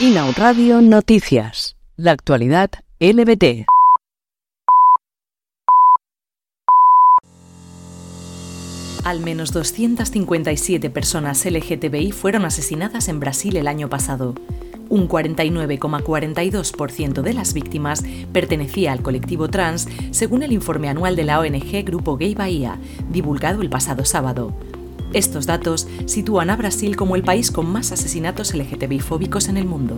Inau Radio Noticias. La actualidad LBT. Al menos 257 personas LGTBI fueron asesinadas en Brasil el año pasado. Un 49,42% de las víctimas pertenecía al colectivo trans, según el informe anual de la ONG Grupo Gay Bahía, divulgado el pasado sábado. Estos datos sitúan a Brasil como el país con más asesinatos LGTBI fóbicos en el mundo.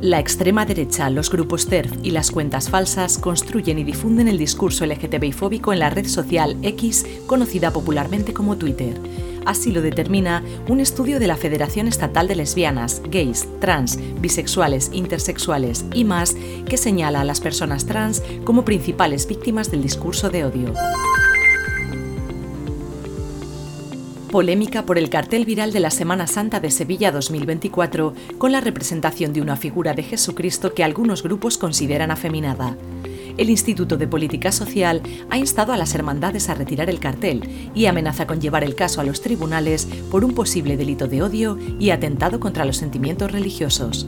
La extrema derecha, los grupos TERF y las cuentas falsas construyen y difunden el discurso LGTBI fóbico en la red social X, conocida popularmente como Twitter. Así lo determina un estudio de la Federación Estatal de Lesbianas, Gays, Trans, Bisexuales, Intersexuales y más, que señala a las personas trans como principales víctimas del discurso de odio. Polémica por el cartel viral de la Semana Santa de Sevilla 2024 con la representación de una figura de Jesucristo que algunos grupos consideran afeminada. El Instituto de Política Social ha instado a las hermandades a retirar el cartel y amenaza con llevar el caso a los tribunales por un posible delito de odio y atentado contra los sentimientos religiosos.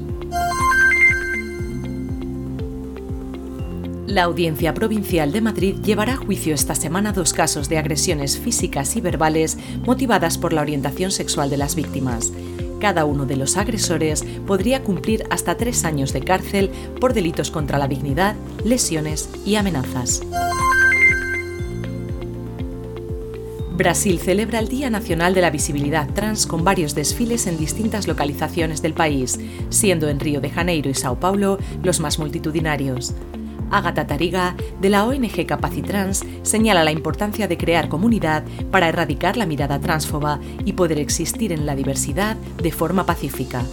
La Audiencia Provincial de Madrid llevará a juicio esta semana dos casos de agresiones físicas y verbales motivadas por la orientación sexual de las víctimas. Cada uno de los agresores podría cumplir hasta tres años de cárcel por delitos contra la dignidad, lesiones y amenazas. Brasil celebra el Día Nacional de la Visibilidad Trans con varios desfiles en distintas localizaciones del país, siendo en Río de Janeiro y Sao Paulo los más multitudinarios. Agata Tariga, de la ONG Capacitrans, señala la importancia de crear comunidad para erradicar la mirada transfoba y poder existir en la diversidad de forma pacífica.